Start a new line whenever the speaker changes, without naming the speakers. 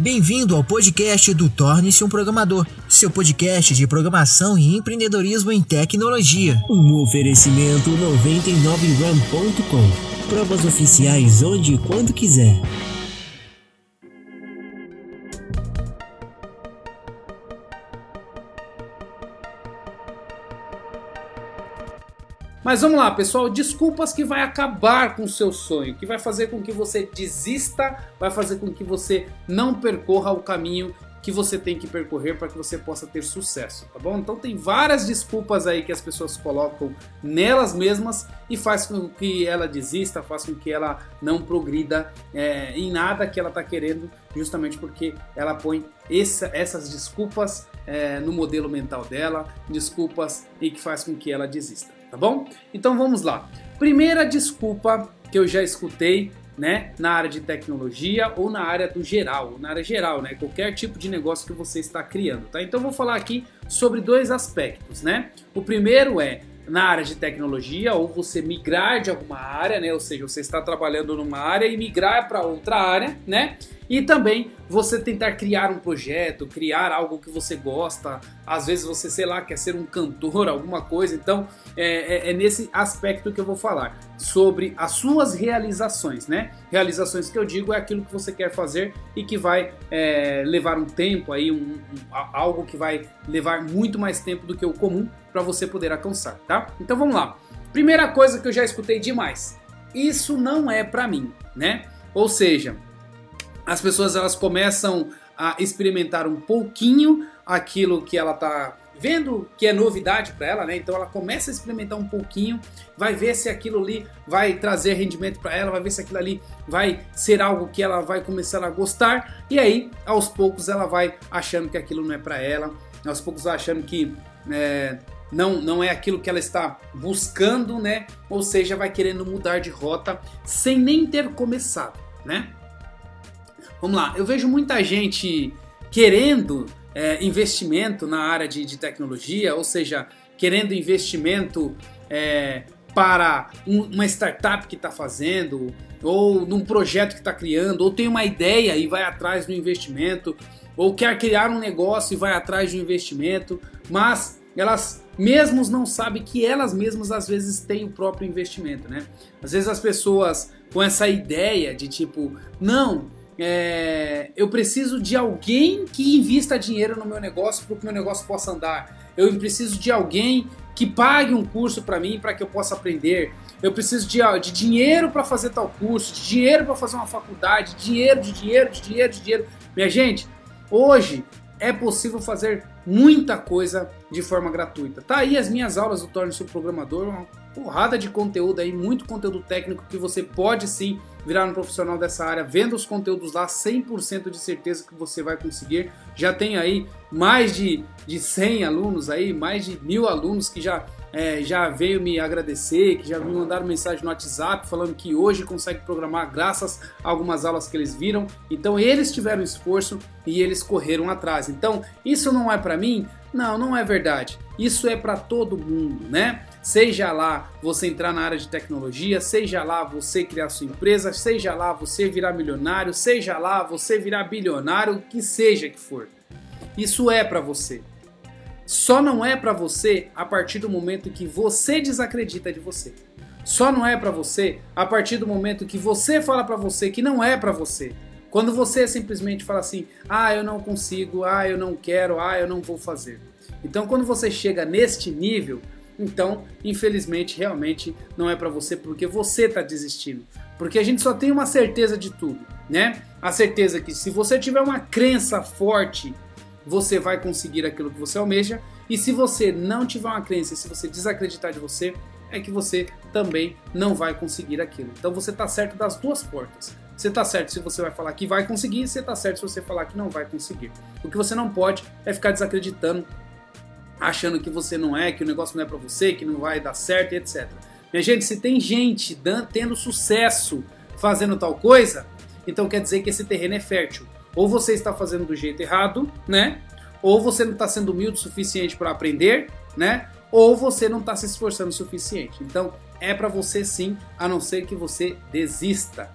Bem-vindo ao podcast do Torne-se um Programador, seu podcast de programação e empreendedorismo em tecnologia.
Um oferecimento 99ram.com. Provas oficiais onde e quando quiser.
Mas vamos lá, pessoal. Desculpas que vai acabar com o seu sonho, que vai fazer com que você desista, vai fazer com que você não percorra o caminho que você tem que percorrer para que você possa ter sucesso, tá bom? Então tem várias desculpas aí que as pessoas colocam nelas mesmas e faz com que ela desista, faz com que ela não progrida é, em nada que ela está querendo, justamente porque ela põe essa, essas desculpas é, no modelo mental dela, desculpas e que faz com que ela desista tá bom? Então vamos lá. Primeira desculpa que eu já escutei, né, na área de tecnologia ou na área do geral, na área geral, né, qualquer tipo de negócio que você está criando, tá? Então vou falar aqui sobre dois aspectos, né? O primeiro é na área de tecnologia ou você migrar de alguma área, né? Ou seja, você está trabalhando numa área e migrar para outra área, né? E também você tentar criar um projeto, criar algo que você gosta. Às vezes você, sei lá, quer ser um cantor, alguma coisa. Então é, é, é nesse aspecto que eu vou falar sobre as suas realizações, né? Realizações que eu digo é aquilo que você quer fazer e que vai é, levar um tempo aí, um, um, algo que vai levar muito mais tempo do que o comum para você poder alcançar, tá? Então vamos lá. Primeira coisa que eu já escutei demais. Isso não é para mim, né? Ou seja, as pessoas elas começam a experimentar um pouquinho aquilo que ela está vendo que é novidade para ela, né? Então ela começa a experimentar um pouquinho, vai ver se aquilo ali vai trazer rendimento para ela, vai ver se aquilo ali vai ser algo que ela vai começar a gostar e aí aos poucos ela vai achando que aquilo não é para ela, aos poucos achando que é, não, não é aquilo que ela está buscando, né? Ou seja, vai querendo mudar de rota sem nem ter começado, né? Vamos lá, eu vejo muita gente querendo é, investimento na área de, de, tecnologia, ou seja, querendo investimento é, para um, uma startup que está fazendo, ou num projeto que está criando, ou tem uma ideia e vai atrás do investimento, ou quer criar um negócio e vai atrás de um investimento, mas elas mesmos não sabem que elas mesmas às vezes têm o próprio investimento, né? Às vezes as pessoas com essa ideia de tipo, não, é, eu preciso de alguém que invista dinheiro no meu negócio para que o meu negócio possa andar. Eu preciso de alguém que pague um curso para mim para que eu possa aprender. Eu preciso de, de dinheiro para fazer tal curso, de dinheiro para fazer uma faculdade, dinheiro, de dinheiro, de dinheiro, de dinheiro. Minha gente, hoje é possível fazer muita coisa de forma gratuita. Tá aí as minhas aulas do Torne-se Programador, porrada de conteúdo aí, muito conteúdo técnico que você pode sim virar um profissional dessa área, vendo os conteúdos lá, 100% de certeza que você vai conseguir. Já tem aí mais de, de 100 alunos aí, mais de mil alunos que já é, já veio me agradecer, que já me mandaram mensagem no WhatsApp falando que hoje consegue programar graças a algumas aulas que eles viram. Então eles tiveram esforço e eles correram atrás. Então isso não é para mim? Não, não é verdade. Isso é para todo mundo, né? Seja lá você entrar na área de tecnologia, seja lá você criar sua empresa, seja lá você virar milionário, seja lá você virar bilionário, que seja que for. Isso é para você. Só não é para você a partir do momento que você desacredita de você. Só não é para você a partir do momento que você fala para você que não é para você. Quando você simplesmente fala assim: "Ah, eu não consigo, ah, eu não quero, ah, eu não vou fazer". Então, quando você chega neste nível, então, infelizmente, realmente não é para você porque você está desistindo. Porque a gente só tem uma certeza de tudo, né? A certeza que se você tiver uma crença forte você vai conseguir aquilo que você almeja. E se você não tiver uma crença, se você desacreditar de você, é que você também não vai conseguir aquilo. Então você está certo das duas portas. Você está certo se você vai falar que vai conseguir, você está certo se você falar que não vai conseguir. O que você não pode é ficar desacreditando, achando que você não é, que o negócio não é para você, que não vai dar certo, etc. Minha gente, se tem gente dando, tendo sucesso fazendo tal coisa, então quer dizer que esse terreno é fértil. Ou você está fazendo do jeito errado, né? Ou você não está sendo humilde o suficiente para aprender, né? Ou você não está se esforçando o suficiente. Então, é para você sim, a não ser que você desista.